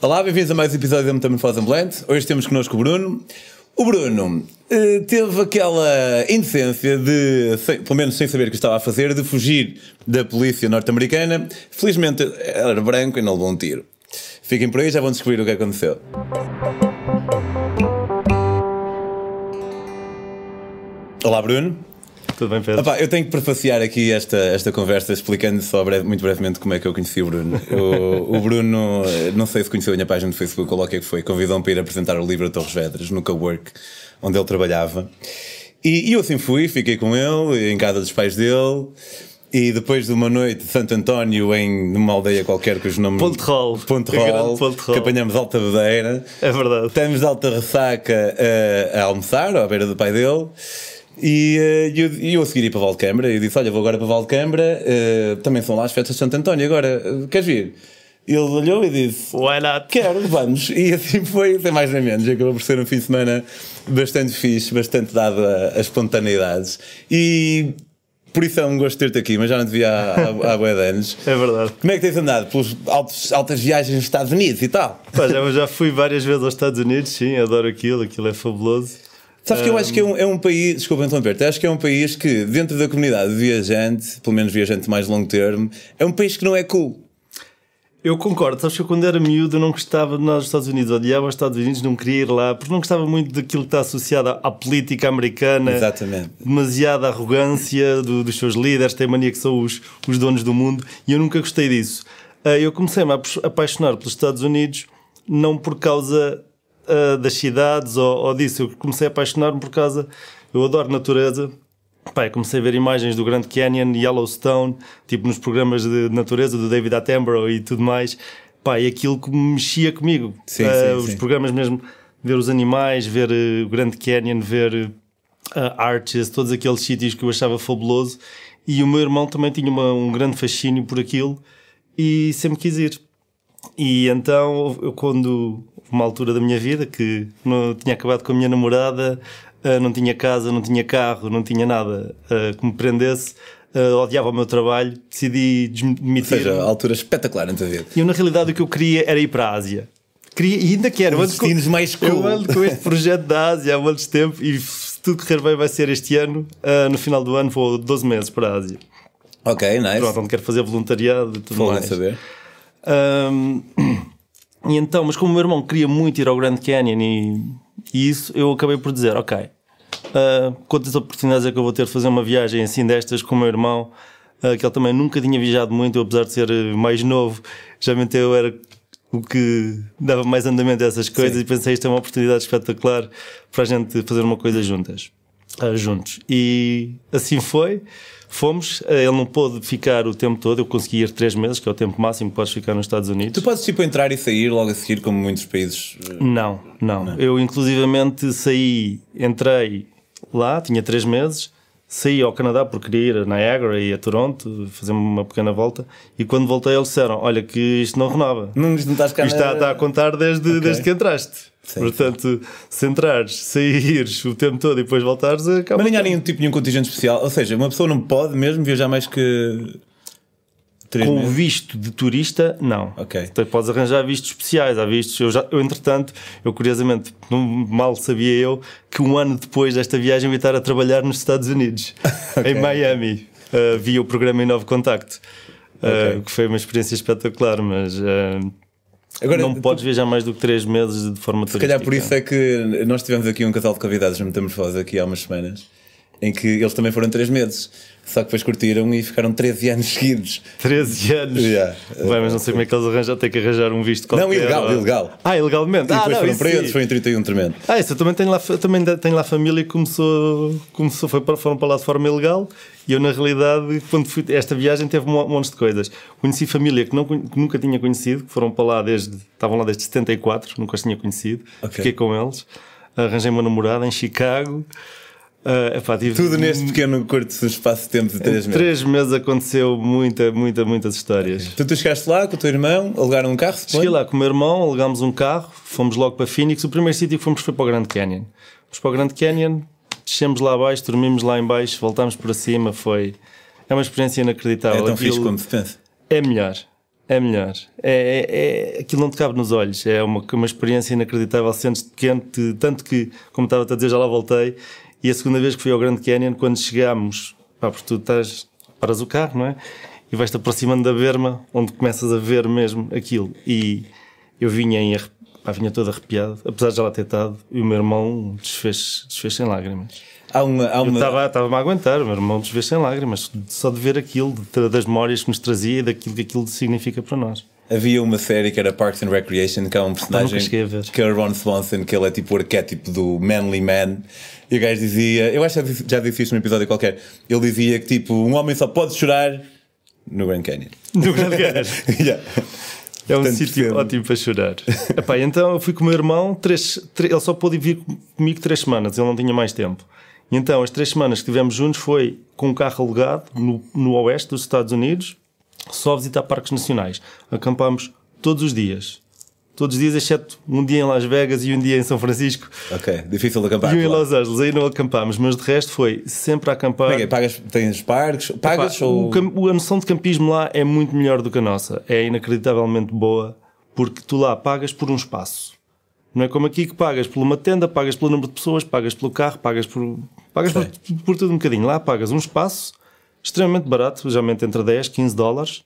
Olá, bem-vindos a mais um episódio da Metamorfose Ambulante. Hoje temos connosco o Bruno. O Bruno eh, teve aquela indecência de, sem- pelo menos sem saber o que estava a fazer, de fugir da polícia norte-americana. Felizmente era branco e não levou um tiro. Fiquem por aí, já vão descobrir o que aconteceu. Olá, Bruno. Tudo bem, Pedro? Epá, eu tenho que prefaciar aqui esta, esta conversa explicando só breve- muito brevemente como é que eu conheci o Bruno. O, o Bruno, eh, não sei se conheceu a minha página no Facebook ou lá o que é que foi, convidou-me para ir apresentar o livro a Torres Vedras, no Cowork, onde ele trabalhava. E, e eu assim fui, fiquei com ele, em casa dos pais dele. E depois de uma noite de Santo António em numa aldeia qualquer cujo nome. Ponte Rol. Ponte Rol, Ponte Rol. que apanhamos alta bedeira. É verdade. Estamos de alta ressaca a, a almoçar, à beira do pai dele. E eh, eu, eu a seguir ir para Valcâmara e disse: Olha, vou agora para Valcâmara, eh, também são lá as festas de Santo António, agora eh, queres vir? Ele olhou e disse: Why not? Quero, vamos. E assim foi, sem mais nem menos. Acabou por ser um fim de semana bastante fixe, bastante dado a, a espontaneidades. E por isso é um gosto ter-te aqui, mas já não te vi há, há, há bué de anos. É verdade. Como é que tens andado? Pelas altas viagens nos Estados Unidos e tal? Pá, já, já fui várias vezes aos Estados Unidos, sim, adoro aquilo, aquilo é fabuloso. Sabes que eu acho que é um, é um país, desculpa interromper acho que é um país que, dentro da comunidade de viajante, pelo menos viajante mais longo termo, é um país que não é cool. Eu concordo, sabes que eu quando era miúdo eu não gostava de nós nos Estados Unidos, odiava os Estados Unidos, não queria ir lá, porque não gostava muito daquilo que está associado à, à política americana. Exatamente. Demasiada arrogância do- dos seus líderes, têm mania que são os, os donos do mundo, e eu nunca gostei disso. Ah, eu comecei-me a apa- apaixonar pelos Estados Unidos, não por causa ah, das cidades ou, ou disso, eu comecei a apaixonar-me por causa. Eu adoro natureza, eu comecei a ver imagens do Grand Canyon, Yellowstone, tipo nos programas de natureza do David Attenborough e tudo mais. E aquilo que mexia comigo. Sim, Ah, sim, os sim. programas mesmo, ver os animais, ver eh, o Grand Canyon, ver uh, Arches, todos aqueles sítios que eu achava fabuloso. E o meu irmão também tinha uma- um grande fascínio por aquilo e sempre quis ir. E então, eu quando uma altura da minha vida que não tinha acabado com a minha namorada, ah, não tinha casa, não tinha carro, não tinha nada ah, que me prendesse, ah, odiava o meu trabalho, decidi Ou desmitir. seja, altura espetacular na tua vida. E eu, na realidade, o que eu queria era ir para a Ásia. Queria, e ainda quero. Os ando com- destinos mais cool. Eu ando com este projeto da Ásia há muito tempo e se tudo correr bem vai ser este ano. Ah, no final do ano vou 12 meses para a Ásia. Ok, nice. Pronto, onde quero fazer voluntariado e tudo Bom mais. saber. Ahm, e então, mas como o meu irmão queria muito ir ao Grand Canyon e, e isso, eu acabei por dizer: Ok, ah, quantas oportunidades é que eu vou ter de fazer uma viagem assim destas com o meu irmão, ah, que ele também nunca tinha viajado muito, eu, apesar de ser eh, mais novo, geralmente eu era o que dava mais andamento a essas coisas Sim. e pensei: isto é uma oportunidade espetacular para a gente fazer uma coisa juntas. Ah, juntos. E assim foi. Fomos, Ah, ele não pôde ficar o tempo todo, eu consegui ir três meses, que é o tempo máximo que podes ficar nos Estados Unidos. Tu podes tipo entrar e sair logo a seguir, como muitos países. eh, Não, não, Eu inclusivamente saí, entrei lá, tinha três meses, saí ao Canadá porque queria ir a Niagara e a Toronto, fazer uma pequena volta, e quando voltei eles disseram, olha que isto não renova. Não, isto não estás cá Isto está, está a contar desde, desde que entraste. Sim, Portanto, se entrares, saíres o tempo todo e depois voltares, acaba. Mas nem há nenhum tipo nenhum contingente especial. Ou seja, uma pessoa não pode mesmo viajar mais que. Com meses. visto de turista, não. Ok. Então, podes arranjar vistos especiais. Há vistos. Eu, já, eu entretanto, eu curiosamente, mal sabia eu que um ano depois desta viagem eu ia estar a trabalhar nos Estados Unidos, em Miami, uh, via o programa Em Novo Contacto. Uh. Que foi uma experiência espetacular, mas uh, Agora, não tu- podes viajar mais do que três meses de forma Se turística. calhar por isso é que nós tivemos aqui um casal de convidados na Metamorfose aqui há umas semanas, em que eles também foram três meses, só que depois curtiram e ficaram 13 anos seguidos. 13 anos. Yeah. Vai, mas não sei como é que eles arranjam, tem que arranjar um visto qualquer. Não, ilegal, ou- ilegal. Ah, ilegalmente. E ah, depois não, foram presos, foi em 31 tremendo. Ah, isso eu também tenho lá, também tenho lá família que começou, começou foi para, foram para lá de forma ilegal e eu, na realidade, quando fui, esta viagem teve um monte de coisas. Conheci família que, não, que nunca tinha conhecido, que foram para lá desde, estavam lá desde 74, nunca os tinha conhecido. Ok. Fiquei com eles, arranjei uma namorada em Chicago. Ah, epá, Tudo neste pequeno curto espaço de tempo de 3 meses. Três meses aconteceu muita, muita, muitas histórias. Tu, tu chegaste lá com o teu irmão, alugaram um carro, Cheguei lá com o meu irmão, alugámos um carro, fomos logo para Phoenix. O primeiro sítio que fomos foi para o Grand Canyon. Fomos para o Grand Canyon, descemos lá abaixo, dormimos lá em baixo, voltámos para cima. Foi. É uma experiência É inacreditável. tão fixe como se pensa. É melhor. É melhor. É, é, é, aquilo não te cabe nos olhos. É uma, uma experiência inacreditável. Sentes-te pequeno, tanto que, como estava a dizer, já lá voltei. E a segunda vez que fui ao Grand Canyon, quando chegámos, pá, porque tu estás, paras o carro, não é? E vais-te aproximando da berma, onde começas a ver mesmo aquilo. E eu vinha em pá, vinha todo arrepiado, apesar de já lá ter estado, e o meu irmão desfez, desfez sem lágrimas. Há uma, há uma... Eu estava-me a aguentar, o meu irmão desfez sem lágrimas, só de ver aquilo, de, das memórias que nos trazia e daquilo que aquilo significa para nós. Havia uma série que era Parks and Recreation, que há um personagem que é o Ron Swanson, que ele é tipo o arquétipo do manly man. E o gajo dizia, eu acho que já disse isto num episódio qualquer, ele dizia que tipo, um homem só pode chorar no Grand Canyon. No Grand Canyon. yeah. É um sítio ótimo para chorar. Epá, então eu fui com o meu irmão, três, três, ele só pôde vir comigo três semanas, ele não tinha mais tempo. E então as três semanas que tivemos juntos foi com um carro alugado no, no oeste dos Estados Unidos, só visitar parques nacionais. Acampámos todos os dias. Todos os dias, exceto um dia em Las Vegas e um dia em São Francisco. Ok, difícil de acampar. E um em Los Angeles, aí não acampámos, mas de resto foi sempre a acampar. É, pagas, tens parques? Pagas Epá, ou... o, a noção de campismo lá é muito melhor do que a nossa. É inacreditavelmente boa, porque tu lá pagas por um espaço. Não é como aqui que pagas por uma tenda, pagas pelo número de pessoas, pagas pelo carro, pagas por, pagas por, por, tudo um bocadinho. Lá pagas um espaço extremamente barato, geralmente entre 10, 15 dólares,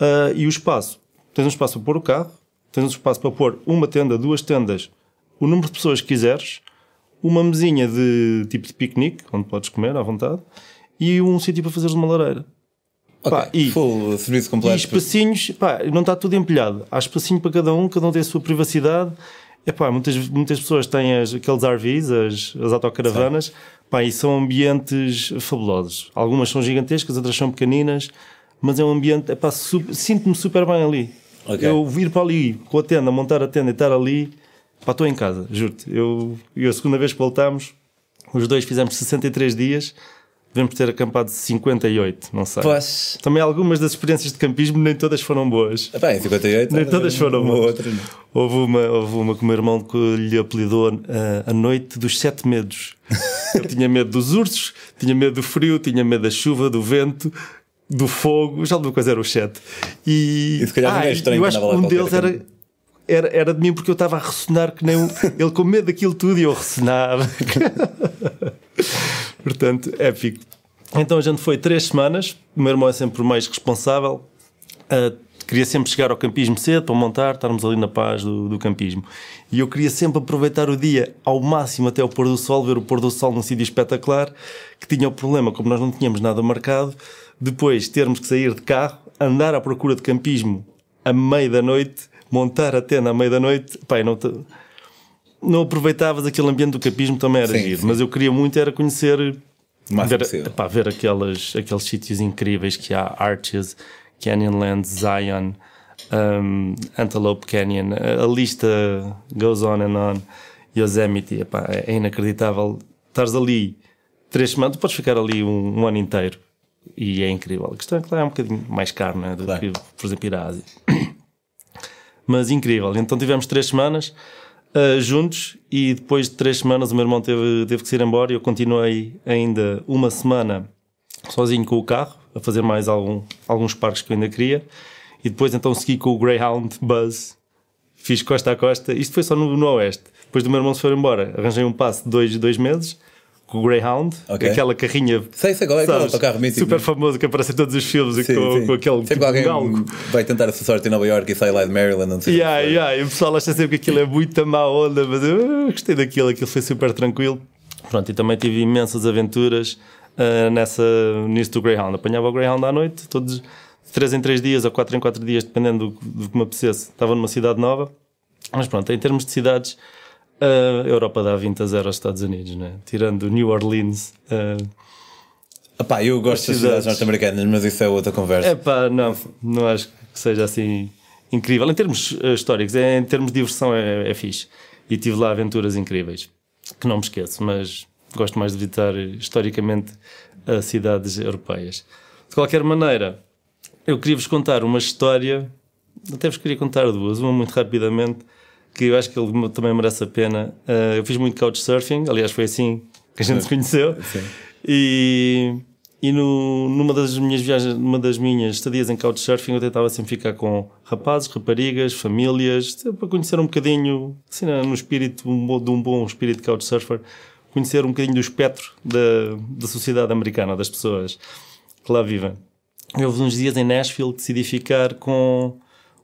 uh, e o espaço. Tens um espaço para pôr o carro, tens um espaço para pôr uma tenda, duas tendas, o número de pessoas que quiseres, uma mesinha de tipo de piquenique, onde podes comer à vontade, e um sítio para fazeres uma lareira. Okay. Pá, e, Full serviço completo. E espacinhos, pá, não está tudo empilhado. Há espacinho para cada um, cada um tem a sua privacidade. Epá, muitas, muitas pessoas têm as, aqueles RVs, as, as autocaravanas, pá, e são ambientes fabulosos. Algumas são gigantescas, outras são pequeninas, mas é um ambiente, epá, sinto-me super bem ali. Okay. Eu vir para ali com a tenda, montar a tenda e estar ali, pá, estou em casa, juro-te. Eu, eu, a segunda vez que voltámos, os dois fizemos 63 dias, devemos ter acampado 58, não sei. Pois. Também algumas das experiências de campismo nem todas foram boas. Ah, bem, 58 nem todas foram uma boas. Outra, houve, uma, houve uma que o meu irmão que lhe apelidou a, eh, a noite dos sete medos. Eu tinha medo dos ursos, tinha medo do frio, tinha medo da chuva, do vento, do fogo, já alguma coisa era o chat. E, e se calhar ah, é estranho eu acho que um deles era, era, era de mim porque eu estava a ressonar que nem um, ele com medo daquilo tudo e eu ressonava. Portanto, épico. Então a gente foi três semanas, o meu irmão é sempre o mais responsável. Uh, queria sempre chegar ao campismo cedo para montar, estarmos ali na paz do, do, campismo. E eu queria sempre aproveitar o dia ao máximo até o pôr do sol, ver o pôr do sol num sítio espetacular, que tinha o problema, como nós não tínhamos nada marcado, depois termos que sair de carro, andar à procura de campismo à meia da noite, montar a tenda à meia da noite, pai, não te... não aproveitavas aquele ambiente do campismo também era sim, giro, sim. mas eu queria muito era conhecer ver, pá, ver aquelas, aqueles sítios incríveis que há, Arches, Canyonlands, Zion, um, Antelope Canyon, a, a, lista goes on and on, Yosemite, epá, é inacreditável. Estás ali três semanas, tu podes ficar ali um, um ano inteiro e é incrível. A questão é que lá é um bocadinho mais caro né, do claro. que, por exemplo, ir à Ásia. Mas incrível. Então tivemos três semanas uh, juntos e depois de três semanas o meu irmão teve, teve que ir embora e eu continuei ainda uma semana sozinho com o carro a fazer mais algum, alguns parques que eu ainda queria. E depois então segui com o Greyhound Buzz fiz costa a costa. Isto foi só no, no Oeste. Depois do meu irmão se for embora arranjei um passo de dois, dois meses com o Greyhound, okay. aquela carrinha sei, sei qual é, sabes, é carro mítico. super famoso que aparece em todos os filmes sim, com, sim. com aquele sempre tipo alguém galgo. vai tentar a sua sorte em Nova York e sai lá de Maryland não sei yeah, yeah. e o pessoal acha sempre que aquilo é muito má onda mas eu gostei daquilo, aquilo foi super tranquilo pronto, e também tive imensas aventuras uh, nessa, nisso do Greyhound apanhava o Greyhound à noite todos 3 em 3 dias ou 4 em 4 dias dependendo do, do que me apetecesse estava numa cidade nova mas pronto, em termos de cidades a Europa dá 20 a 0 aos Estados Unidos, né? tirando New Orleans. Uh, Epá, eu gosto das cidades norte-americanas, mas isso é outra conversa. Epá, não, não acho que seja assim incrível. Em termos uh, históricos, é, em termos de diversão, é, é fixe. E tive lá aventuras incríveis, que não me esqueço, mas gosto mais de visitar historicamente uh, cidades europeias. De qualquer maneira, eu queria vos contar uma história, até vos queria contar duas, uma muito rapidamente que eu acho que ele também merece a pena. Uh, eu fiz muito couchsurfing, aliás, foi assim que a gente se conheceu. Sim. E, E no, numa das minhas viagens, numa das minhas estadias em Couchsurfing, eu tentava sempre ficar com rapazes, raparigas, famílias, para conhecer um bocadinho, assim, no espírito, de um bom espírito de Couchsurfer, conhecer um bocadinho do espectro da, da sociedade americana, das pessoas que lá vivem. Eu houve uns dias em Nashville decidi ficar com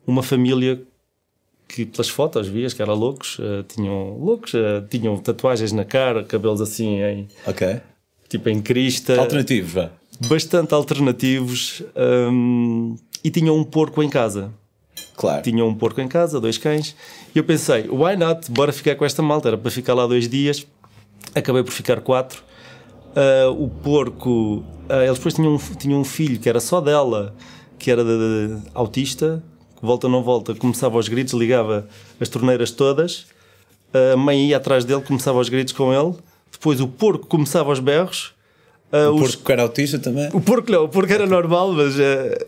uma família que pelas fotos vias que eram loucos, uh, tinham loucos, uh, tinham tatuagens na cara, cabelos assim em tipo em crista, Alternativos, vá. bastante alternativos um, e tinham um porco em casa. Claro. Tinham um porco em casa, dois cães, e eu pensei, why not? Bora ficar com esta malta. Era para ficar lá dois dias, acabei por ficar quatro. Uh, o porco, eles depois tinham, um- tinham um filho que era só dela, que era de, de- autista, volta não volta, começava aos gritos, ligava as torneiras todas, a mãe ia atrás dele, começava aos gritos com ele, depois o porco começava aos berros, uh, O os- porco era autista também? o porco não, o porco era normal, mas eh,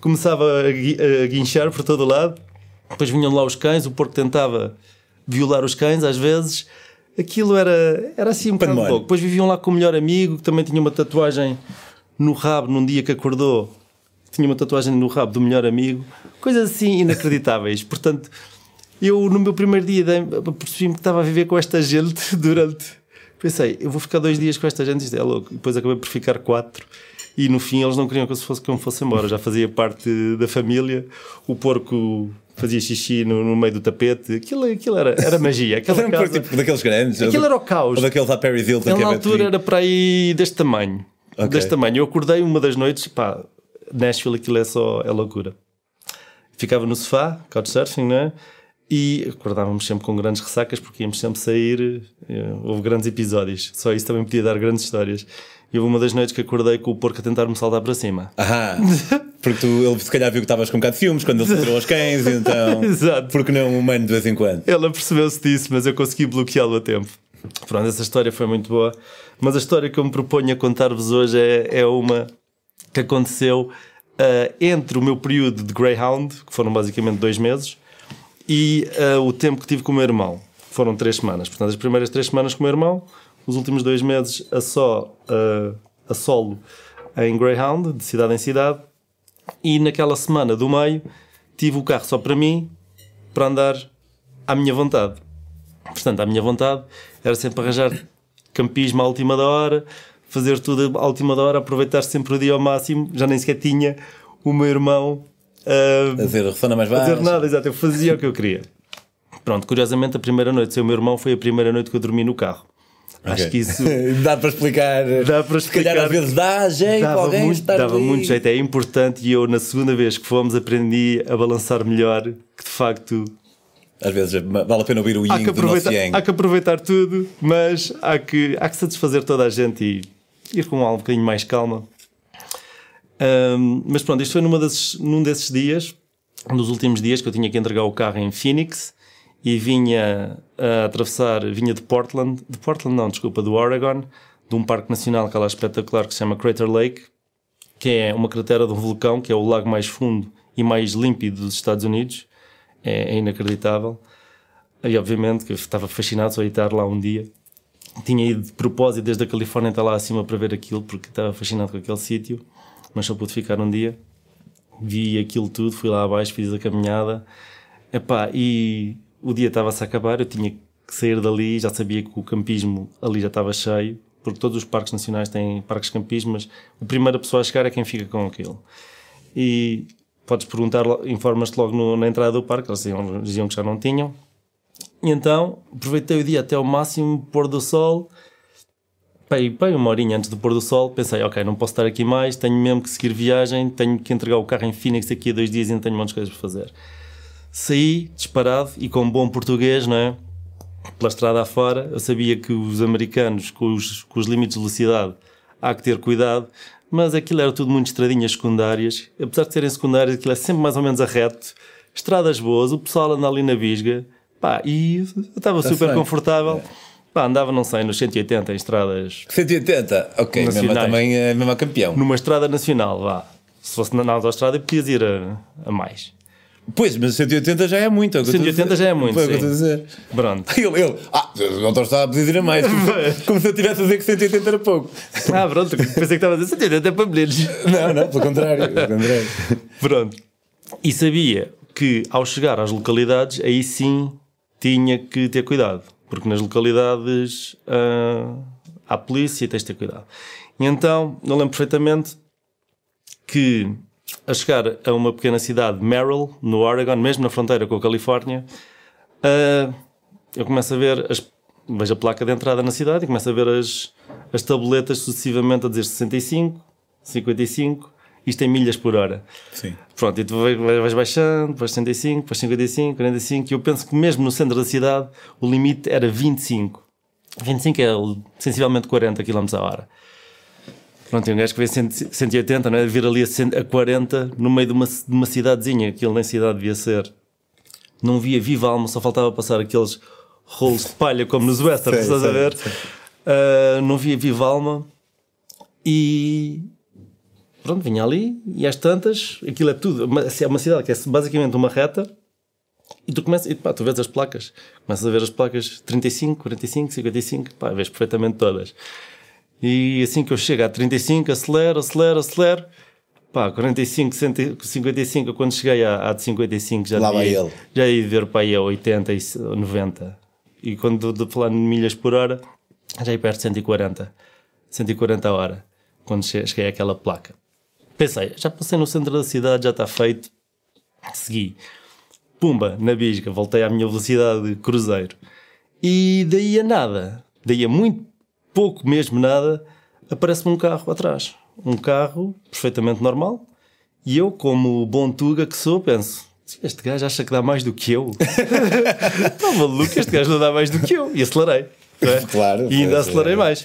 começava a, gui- a guinchar por todo o lado. Depois vinham lá os cães, o porco tentava violar os cães às vezes. Aquilo era, era assim um bocado louco. Depois viviam lá com o melhor amigo, que também tinha uma tatuagem no rabo num dia que acordou. Tinha uma tatuagem no rabo do melhor amigo. Coisas assim inacreditáveis. Portanto, eu no meu primeiro dia percebi-me que estava a viver com esta gente durante. Pensei, eu vou ficar dois dias com esta gente, isto é louco. Depois acabei por ficar quatro. E no fim eles não queriam que eu fosse, que eu me fosse embora. Já fazia parte da família. O porco fazia xixi no, no meio do tapete. Aquilo, aquilo era, era magia. Aquela Era um porco casa- tipo daqueles grandes? Aquilo era o caos. Ou daqueles à Paris Hilton Ele na altura era para aí deste tamanho. Ok. Deste tamanho. Eu acordei uma das noites, pá, Nashville aquilo é só é loucura. Ficava no sofá, couchsurfing, não é? E acordávamos sempre com grandes ressacas porque íamos sempre sair. eh, Houve grandes episódios. Só isso também podia dar grandes histórias. E houve uma das noites que acordei com o porco a tentar me saltar para cima. Ahá. Porque tu, ele se calhar viu que estavas com um bocado de ciúmes quando ele se tirou aos cães, então. Exato. Porque não um humano de vez em quando? Ele apercebeu-se disso, mas eu consegui bloqueá-lo a tempo. Pronto, essa história foi muito boa. Mas a história que eu me proponho a contar-vos hoje é, é uma que aconteceu ah, entre o meu período de Greyhound, que foram basicamente dois meses, e ah, o tempo que tive com o meu irmão, que foram três semanas. Portanto, as primeiras três semanas com o meu irmão, os últimos dois meses a só ah, a solo em Greyhound, de cidade em cidade, e naquela semana do meio tive o carro só para mim, para andar à minha vontade. Portanto, à minha vontade era sempre arranjar campismo à última da hora, fazer tudo à última hora, aproveitar sempre o dia ao máximo. Já nem sequer tinha o meu irmão ah, A dizer, mais a baixo. fazer nada, exato. Eu fazia o que eu queria. Pronto, curiosamente, a primeira noite sem o meu irmão foi a primeira noite que eu dormi no carro. Acho Ok. que isso dá para explicar. dá para Se calhar explicar. às vezes dá jeito Dava, alguém muito, estar dava ali. muito jeito, é importante. E eu, na segunda vez que fomos, aprendi a balançar melhor. Que de facto Às vezes vale a pena ouvir o há que, do nosso aproveitar, há que aproveitar tudo, mas há que, há que satisfazer toda a gente e ir com um bocadinho mais calma. Ahm, mas pronto, isto foi numa desses, num desses dias, um dos últimos dias que eu tinha que entregar o carro em Phoenix e vinha a atravessar, vinha de Portland, de Portland não, desculpa, do Oregon, de um parque nacional que é lá espetacular que se chama Crater Lake, que é uma cratera de um vulcão, que é o lago mais fundo e mais límpido dos Estados Unidos. É, é inacreditável. E obviamente que eu estava fascinado só a estar lá um dia. Tinha ido de propósito desde a Califórnia até lá acima para ver aquilo, porque estava fascinado com aquele sítio, mas só pude ficar um dia. Vi aquilo tudo, fui lá abaixo, fiz a caminhada. Epá, e o dia estava-se a acabar, eu tinha que sair dali, já sabia que o campismo ali já estava cheio, porque todos os parques nacionais têm parques campismo, mas a primeira pessoa a chegar é quem fica com aquilo. E podes perguntar, informas-te logo no- na entrada do parque, eles diziam, diziam que já não tinham. E então aproveitei o dia até ao máximo, pôr do sol. Pai, pai, uma horinha antes do pôr do sol, pensei, ok, não posso estar aqui mais, tenho mesmo que seguir viagem, tenho que entregar o carro em Phoenix daqui a dois dias e ainda tenho um de coisas para fazer. Saí disparado e com bom português, não é? Pela estrada afora, eu sabia que os americanos, com os, com os limites de velocidade, há que ter cuidado, mas aquilo era tudo muito estradinhas secundárias. Apesar de serem secundárias, aquilo é sempre mais ou menos a reto, estradas boas, o pessoal anda ali na visga, pá, e eu estava super feito. confortável. Pá, andava, não sei, nos 180 em estradas 180, ok, mesmo também é mesmo a campeão. numa estrada nacional, vá. Se fosse na, autostrada, podias ir a, a mais. Pois, mas 180 já é muito. É o que eu estou a 180 dizer. já é muito, Foi o que eu estou a dizer. Pronto. Ele, ele, ah, o doutor estava a pedir ir a mais. Como, se eu tivesse a dizer que 180 era pouco. Ah, pronto. Pensei que estava a dizer 180 é para meninos. Não, não, pelo contrário. Pelo contrário. Pronto. E sabia que ao chegar às localidades, aí sim tinha que ter cuidado. Porque nas localidades ah, há polícia e tens de ter cuidado. E então, eu lembro perfeitamente que a chegar a uma pequena cidade, Merrill, no Oregon, mesmo na fronteira com a Califórnia, ah, eu começo a ver, as, vejo a placa de entrada na cidade e começo a ver as, as tabletas sucessivamente a dizer 65, 55, isto em milhas por hora. Sim. Pronto, e tu vais, baixando, depois 65, depois 55, 45, e eu penso que mesmo no centro da cidade o limite era 25. 25 é sensivelmente 40 km a hora. Pronto, e um gajo que vê 100 180, não é? Vir ali a, 100 a 40 no meio de uma, de uma cidadezinha, aquilo nem cidade devia ser. Não via viva alma, só faltava passar aqueles rolos de palha como nos westerns, estás a ver? Ah, não via viva alma e pronto, vinha ali e às tantas, aquilo é tudo, uma- é uma cidade que é basicamente uma reta e tu começas, e pá, tu vês as placas, começas a ver as placas 35, 45, 55, pá, vês perfeitamente todas. E assim que eu chego a 35, acelero, acelero, acelero, pá, 45, 55, quando cheguei à, à de 55 já Lá vai devia- ele. já ia ver para aí a 80 e 90. E quando de falar em milhas por hora, já ia perto de 140. 140 a hora. Quando che- cheguei àquela placa. Pensei, já passei no centro da cidade, já está feito. Segui. Pumba, na bisca, voltei à minha velocidade de cruzeiro. E daí a nada, daí a muito pouco mesmo nada, aparece-me um carro atrás. Um carro perfeitamente normal. E eu, como bom tuga que sou, penso: este gajo acha que dá mais do que eu. Está maluco, este gajo não dá mais do que eu. E acelerei. é? Claro, E ainda é. acelerei mais.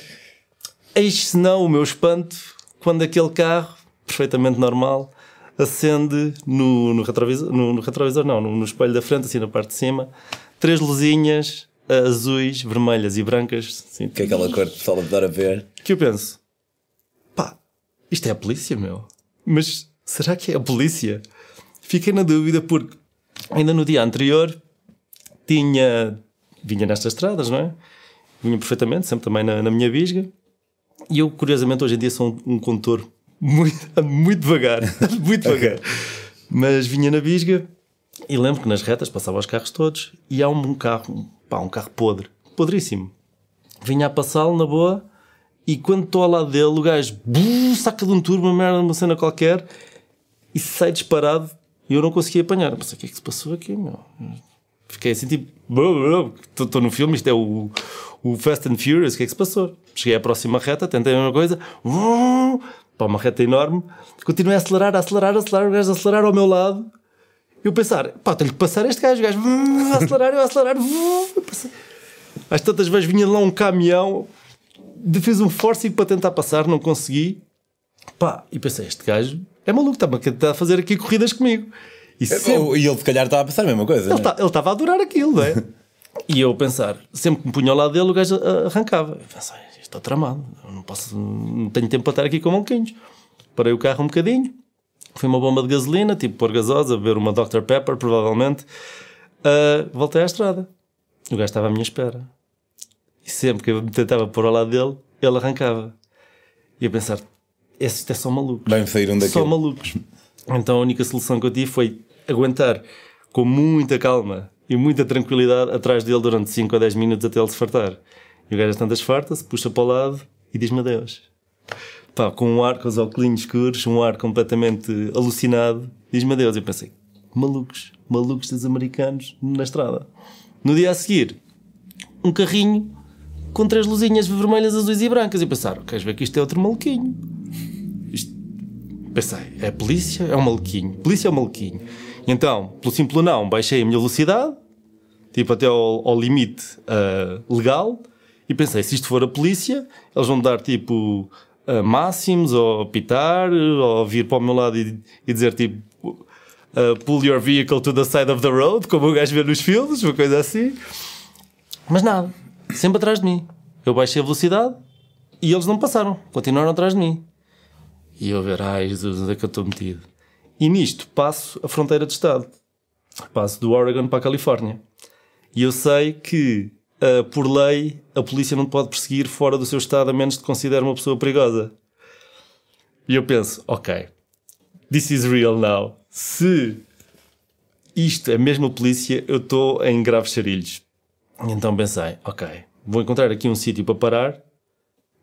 Eis se não o meu espanto quando aquele carro, perfeitamente normal, acende no, no retrovisor, no, no retrovisor não, no, no espelho da frente, assim na parte de cima, três luzinhas azuis, vermelhas e brancas, assim, Que é aquela cor que o pessoal adora ver. que eu penso, pá, isto é a polícia, meu. Mas será que é a polícia? Fiquei na dúvida porque ainda no dia anterior tinha, vinha nestas estradas, não é? Vinha perfeitamente, sempre também na, na minha bisga. E eu, curiosamente, hoje em dia sou um, um condutor muito, muito devagar, muito devagar. Mas vinha na bisga e lembro que nas retas passava os carros todos e há um, carro, pá, um carro podre, podríssimo. Vinha a passá-lo na boa e quando estou ao lado dele, o gajo bum, saca de um turbo, uma merda, uma cena qualquer e sai disparado e eu não consegui apanhar. Mas o que é que se passou aqui, meu? Fiquei assim tipo, estou no filme, isto é o, o Fast and Furious, o que é que se passou? Cheguei à próxima reta, tentei a mesma coisa, vum, pá, uma reta enorme, continuei a acelerar, a acelerar, a acelerar, o gajo a acelerar ao meu lado. Eu pensar, pá, tenho que passar este gajo, o gajo a acelerar, eu a acelerar, eu passei. Às tantas vezes vinha lá um caminhão, fiz um forcing para tentar passar, não consegui. Pá, e pensei, este gajo é maluco, está-me a tentar fazer aqui corridas comigo. E sempre, E ele, se calhar, estava a pensar a mesma coisa. ele né? tá- estava a adorar aquilo, não é? e eu pensar, sempre que me punha ao lado dele, o gajo arrancava. Eu pensei, está tramado, eu não, posso, não tenho tempo para estar aqui com maluquinhos. Parei o carro um bocadinho, fui uma bomba de gasolina, tipo pôr gasosa, beber uma Dr. Pepper, provavelmente. Ah, voltei à estrada. O gajo estava à minha espera. E sempre que eu me tentava pôr ao lado dele, ele arrancava. E a pensar, esse é só maluco Vai-me sair um só malucos. Então a única solução que eu tive foi aguentar com muita calma e muita tranquilidade atrás dele durante 5 a 10 minutos até ele se fartar. E o gajo às tantas farta-se, puxa para o lado e diz-me adeus. Pá, com um ar, com os óculos escuros, um ar completamente alucinado, diz-me adeus. Eu pensei, malucos, malucos dos americanos na estrada. No dia a seguir, um carrinho com três luzinhas vermelhas, azuis e brancas. E pensaram, queres ver que isto é outro maluquinho? Isto- Pensei, é polícia? É um maluquinho. Polícia é um maluquinho. E então, pelo simples não, baixei a minha velocidade, tipo até ao, ao limite ah, legal, e pensei, se isto for a polícia, eles vão dar tipo máximos, ou pitar, ou vir para o meu lado e, e dizer tipo ah, pull your vehicle to the side of the road, como o gajo vê nos filmes, uma coisa assim. Mas nada, sempre atrás de mim. Eu baixei a velocidade e eles não passaram, continuaram atrás de mim. E eu ver, ai Jesus, onde é que eu estou metido? E nisto passo a fronteira de Estado. passo do Oregon para a Califórnia. E eu sei que, uh, por lei, a polícia não pode perseguir fora do seu estado a menos que considere uma pessoa perigosa. E eu penso, ok, this is real now. Se isto é mesmo a polícia, eu estou em graves charilhos. Então pensei, ok, vou encontrar aqui um sítio para parar,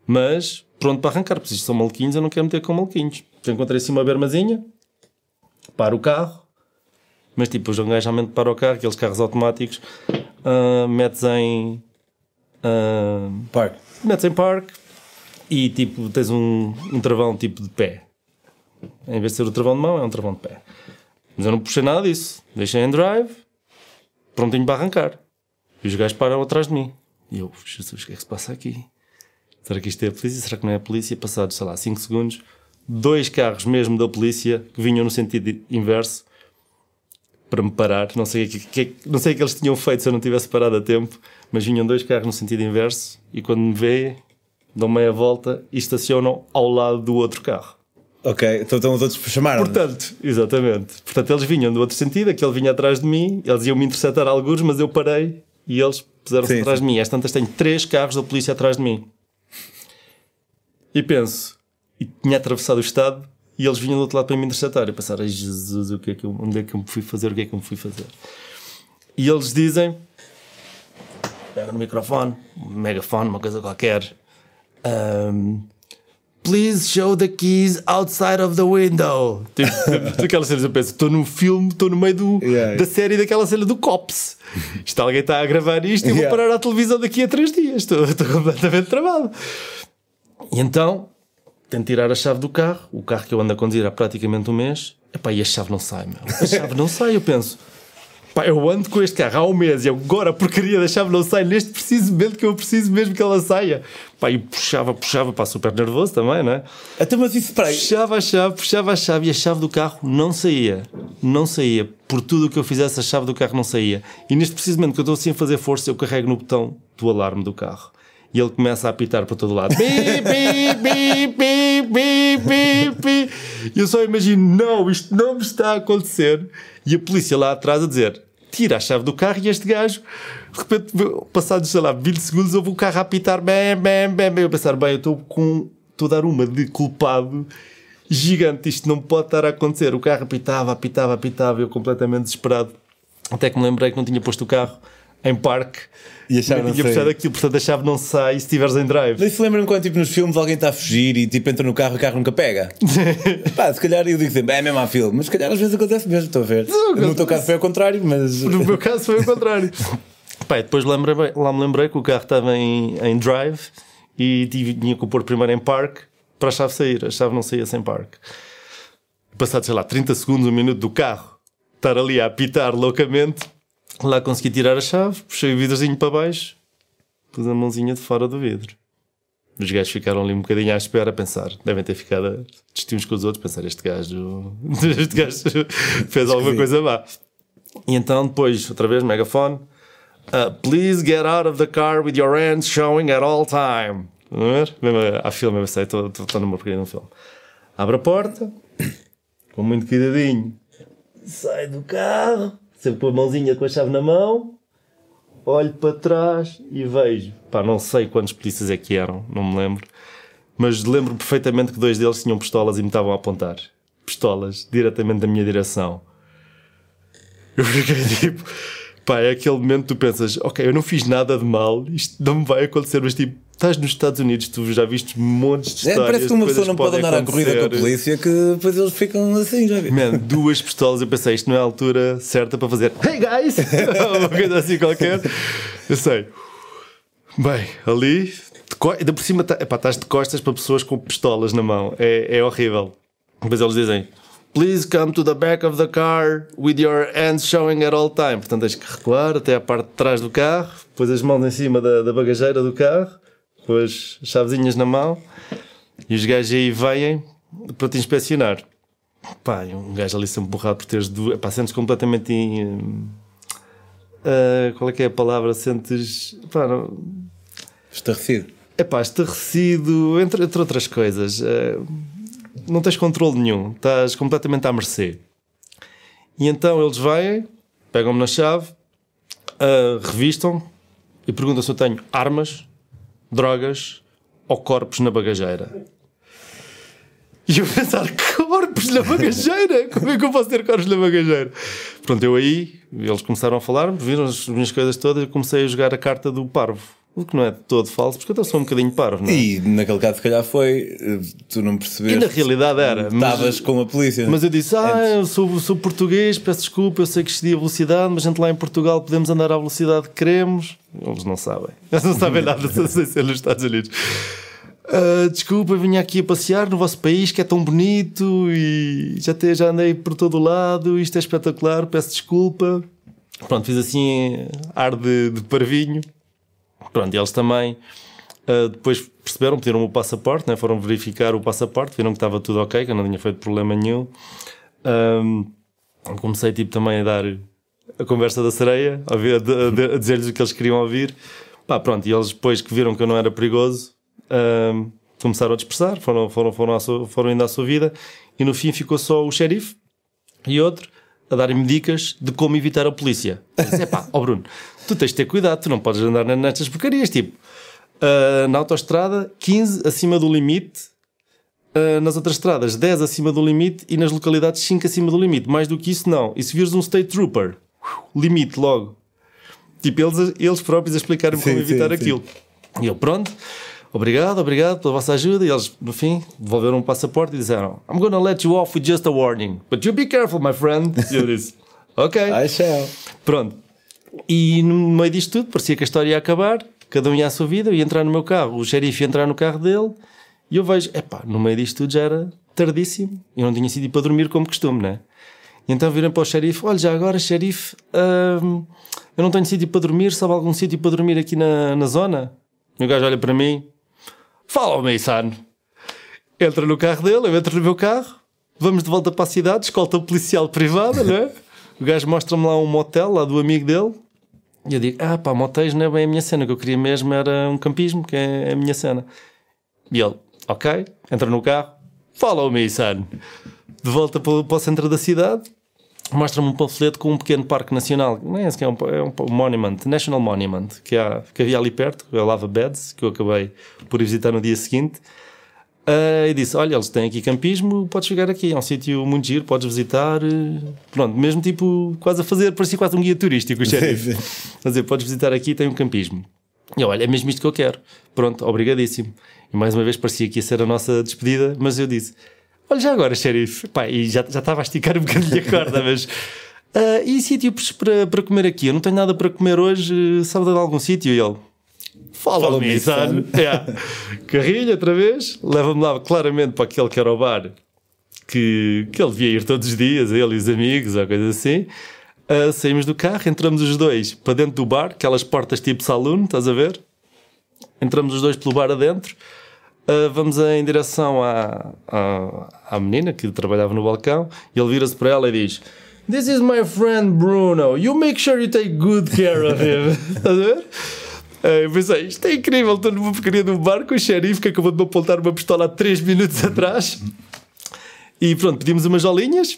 mas pronto para arrancar, porque isto são maluquinhos, eu não quero meter com maluquinhos. Então encontrei assim uma bermazinha, paro o carro, mas tipo, o gajo realmente para o carro, aqueles carros automáticos, uh, metes em. Uh, park. Metes em park e tipo, tens um, um travão tipo de pé. Em vez de ser o travão de mão, é um travão de pé. Mas eu não puxei nada disso. Deixei em drive, prontinho para arrancar. E os gajos param atrás de mim. E eu, Jesus, o que é que se passa aqui? Será que isto é a polícia? Será que não é a polícia? Passados, sei lá, 5 segundos, dois carros mesmo da polícia que vinham no sentido inverso para me parar. Não sei o que, que, não sei o que eles tinham feito se eu não tivesse parado a tempo, mas vinham dois carros no sentido inverso e quando me vê, dão meia volta e estacionam ao lado do outro carro. Ok, então estão os outros chamaram. Portanto, exatamente. Portanto, eles vinham do outro sentido, aquele vinha atrás de mim, eles iam me interceptar alguns, mas eu parei e eles puseram-se atrás sim. de mim. Às tantas tenho três carros da polícia atrás de mim. E penso, e tinha atravessado o estado e eles vinham do outro lado para me interceptar. E pensar, ai Jesus, o que é que eu, onde é que eu me fui fazer? O que é que eu me fui fazer? E eles dizem, pega no microfone, um megafone, uma coisa qualquer. Um, Please show the keys outside of the window. Tipo, aquela cena, eu penso, estou num filme, estou no meio do, yeah. da série daquela cena do Cops. Está alguém está a gravar isto e yeah. vou parar a televisão daqui a três dias. Estou, estou completamente travado. E então tento tirar a chave do carro, o carro que eu ando a conduzir há praticamente um mês, epá, e a chave não sai, meu. A chave não sai, eu penso. Pá, eu ando com este carro há um mês e agora a porcaria da chave não sai neste preciso momento que eu preciso mesmo que ela saia. Pá, e puxava, puxava, pá, super nervoso também, não é? Até mas isso, para Puxava a chave, puxava a chave e a chave do carro não saía. Não saía. Por tudo o que eu fizesse, a chave do carro não saía. E neste preciso momento que eu estou assim a fazer força, eu carrego no botão do alarme do carro e ele começa a apitar para todo lado. Bi, bi, bi, bi, bi, bi, bi. E eu só imagino, não, isto não me está a acontecer. E a polícia lá atrás a dizer, tira a chave do carro e este gajo, de repente, passados, sei lá, 20 segundos, houve o carro a apitar, bem, bem, bem, bem. Eu pensar, bem, eu estou com, estou a dar uma de culpado gigante, isto não pode estar a acontecer. O carro apitava, apitava, apitava, eu completamente desesperado. Até que me lembrei que não tinha posto o carro em parque e a chave não sai. aquilo, portanto a chave não sai se estiveres em drive. Mas se lembram quando tipo, nos filmes alguém está a fugir e tipo entra no carro e o carro nunca pega? Pá, se calhar eu digo sempre, é mesmo a filme, mas se calhar às vezes acontece mesmo, estou a ver. no teu caso foi ao contrário, mas. No meu caso foi ao contrário. Pá, depois lembrei, lá me lembrei que o carro estava em, em drive e tinha que pôr primeiro em parque para a chave sair. A chave não saía sem parque. Passado, sei lá, 30 segundos, um minuto do carro, estar ali a apitar loucamente Lá consegui tirar a chave, puxei o vidrozinho para baixo, pus a mãozinha de fora do vidro. Os gajos ficaram ali um bocadinho à espera a pensar. Devem ter ficado a discutir uns com os outros, pensar este gajo, este gajo fez alguma coisa má. E então depois, outra vez, megafone. Uh, please get out of the car with your hands showing at all time. Vamos ver? Mesmo, há filme, eu sei, estou numa porcaria no filme. Abre a porta, com muito cuidadinho, sai do carro, sempre com a mãozinha com a chave na mão, olho para trás e vejo. Pá, não sei quantos polícias é que eram, não me lembro. Mas lembro perfeitamente que dois deles tinham pistolas e me estavam a apontar. Pistolas, diretamente da minha direção. Eu fiquei tipo. Pá, é aquele momento que tu pensas, ok, eu não fiz nada de mal, isto não me vai acontecer, mas tipo, estás nos Estados Unidos, tu já viste montes de histórias. É, parece que uma pessoa não pode andar à corrida com a polícia que depois eles ficam assim, já vi. Man, duas pistolas, eu pensei, isto não é a altura certa para fazer Hey guys! uma coisa assim qualquer. Eu sei. Bem, ali, ainda por cima, tá, epá, estás de costas para pessoas com pistolas na mão. É, é horrível. Depois eles dizem, Please come to the back of the car with your hands showing at all time. Portanto, tens que recuar até à parte de trás do carro, depois as mãos em cima da, da bagageira do carro com as chavezinhas na mão e os gajos aí vêm para te inspecionar. Pá, um gajo ali sempre borrado por teres duas. Pá, sentes completamente. uh, qual é que é a palavra? Sentes. Pá, não... Estarrecido. É pá, estarrecido, entre, entre outras coisas. Uh, não tens controle nenhum, estás completamente à mercê. E então eles vêm, pegam-me na chave, uh, revistam e perguntam se eu tenho armas, drogas ou corpos na bagageira. E eu pensar, corpos na bagageira? Como é que eu posso ter corpos na bagageira? Pronto, eu aí, eles começaram a falar, viram as minhas coisas todas e comecei a jogar a carta do parvo. O que não é todo falso, porque eu sou um bocadinho parvo, não é? E naquele caso, se calhar, foi. eh, Tu não percebeste. E na realidade era. Estavas com a polícia. Mas eu disse, ah, eu sou, sou português, peço desculpa, eu sei que excedi a velocidade, mas a gente lá em Portugal podemos andar à velocidade que queremos. Eles não sabem. Eles não sabem nada sem ser nos Estados Unidos. "Ah, desculpa, vinha aqui a passear no vosso país que é tão bonito e já, te, já andei por todo o lado, isto é espetacular, peço desculpa. Pronto, fiz assim ar de, de parvinho. Pronto, eles também uh, depois perceberam, pediram o passaporte, né? foram verificar o passaporte, viram que estava tudo ok, que eu não tinha feito problema nenhum. Um, comecei tipo também a dar a conversa da sereia, a, a- a- dizer-lhes o que eles queriam ouvir. Pá, pronto, e eles depois que viram que eu não era perigoso, um, começaram a dispersar, foram, foram, foram, sua- foram indo à sua vida, e no fim ficou só o xerife e outro a darem-me dicas de como evitar a polícia. Disse, epá, ó Bruno, tu tens de ter cuidado, tu não podes andar nestas porcarias, tipo, ah, na autoestrada 15 acima do limite, ah, nas outras estradas 10 acima do limite e nas localidades 5 acima do limite. Mais do que isso, não. E se vires um state trooper, limite logo. Tipo, eles, eles próprios a explicarem-me Sim, como evitar sim, sim. aquilo. E eu, pronto, obrigado, obrigado pela vossa ajuda. E eles, no fim, devolveram um passaporte e disseram: I'm gonna let you off with just a warning, but you be careful, my friend. E eu disse: Ok. I shall. Pronto. E no meio disto tudo, parecia que a história ia acabar, cada um ia à sua vida, eu ia entrar no meu carro, o xerife ia entrar no carro dele, e eu vejo, epá, no meio disto tudo já era tardíssimo, eu não tinha sido para dormir como costume, né? E então viram para o xerife, olha, já agora, xerife, hum, eu não tenho sítio para dormir, sabe algum sítio para dormir aqui na, na zona? E o gajo olha para mim, follow-me, son. Entra no carro dele, eu entro no meu carro, vamos de volta para a cidade, escolta policial privada, não é? O gajo mostra-me lá um motel, lá do amigo dele, e eu digo, ah pá, motéis não é bem a minha cena, o que eu queria mesmo era um campismo, que é a minha cena. E ele, ok, entra no carro, follow me, son. De volta para, para o centro da cidade, mostra-me um panfleto com um pequeno parque nacional, não é esse que é um, é um monument, National Monument, que, há, que havia ali perto, é Lava Beds, que eu acabei por visitar no dia seguinte. Ah, e disse: Olha, eles têm aqui campismo, podes chegar aqui, é um sítio muito giro, podes visitar. eh, Pronto, mesmo tipo, quase a fazer, parecia quase um guia turístico, o xerife. A dizer: Podes visitar aqui, tem um campismo. E eu, olha, é mesmo isto que eu quero. Pronto, obrigadíssimo. E mais uma vez parecia que ia ser a nossa despedida, mas eu disse: Olha, já agora, xerife. Pá, e já, já estava a esticar um bocadinho a corda, mas. ah, e sítios para, para comer aqui? Eu não tenho nada para comer hoje, sabe de algum sítio? E ele: Follow, Follow me, me, son. son. Yeah. Carrilho outra vez, leva-me lá claramente para aquele que era o bar que, que ele devia ir todos os dias, ele e os amigos, ou coisa assim. Ah, saímos do carro, entramos os dois para dentro do bar, aquelas portas tipo saloon, estás a ver? Entramos os dois pelo bar adentro, ah, vamos em direção à, à, à menina que trabalhava no balcão, e ele vira-se para ela e diz: This is my friend Bruno, you make sure you take good care of him. estás a ver? Ah, Eu pensei, isto é incrível, estou numa porcaria de um bar com o xerife que acabou de me apontar uma pistola há 3 minutos atrás. E pronto, pedimos umas jolinhas,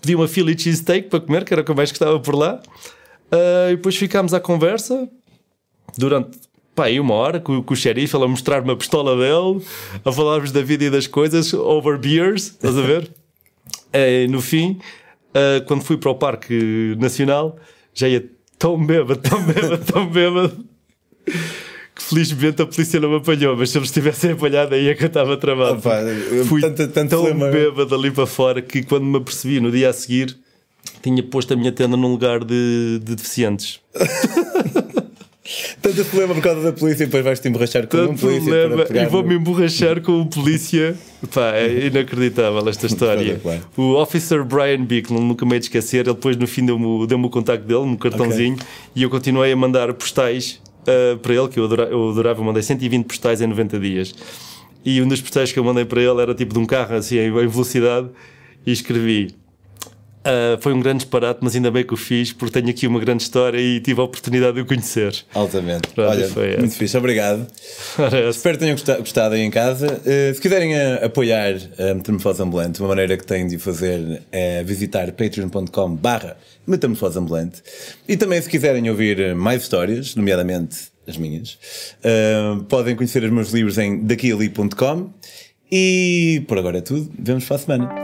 pedi uma Philly cheesesteak para comer, que era o que eu mais gostava por lá. Ah, e depois ficámos à conversa durante pá, aí uma hora com, com o xerife, ele a mostrar-me a pistola dele, a falarmos da vida e das coisas, over beers, estás a ver? Eh, no fim, ah, quando fui para o Parque Nacional, já ia tão bêbado, tão bêbado, tão bêbado. Que felizmente a polícia não me apanhou, mas se eles tivessem apanhado aí é que eu estava travado. Opa, eu- Fui tanto- tanto tão flema. bêbado ali para fora que quando me apercebi no dia a seguir tinha posto a minha tenda num lugar de, de deficientes. Tanto problema por causa da polícia e depois vais-te emborrachar com um polícia e vou-me emborrachar com o polícia. Pá, é inacreditável esta história. O officer Brian Bickle, nunca me hei de esquecer, ele depois no fim deu-me deu-me o contacto dele, um cartãozinho, e eu continuei a mandar postais ah, para ele, que eu adora- eu adorava, eu mandei 120 postais em 90 dias. E um dos postais que eu mandei para ele era tipo de um carro assim em velocidade, e escrevi Uh, foi um grande disparate, mas ainda bem que o fiz, porque tenho aqui uma grande história e tive a oportunidade de o conhecer. Altamente. Pronto, Olha, foi muito fixe, obrigado. Espero que tenham gostado aí em casa. Uh, se quiserem uh, apoiar a Metamorfose Ambulante, uma maneira que têm de fazer é visitar patreon.com/barra Metamorfose Ambulante. E também, se quiserem ouvir mais histórias, nomeadamente as minhas, podem conhecer os meus livros em daquiali.com. E por agora é tudo. Vemos para a semana.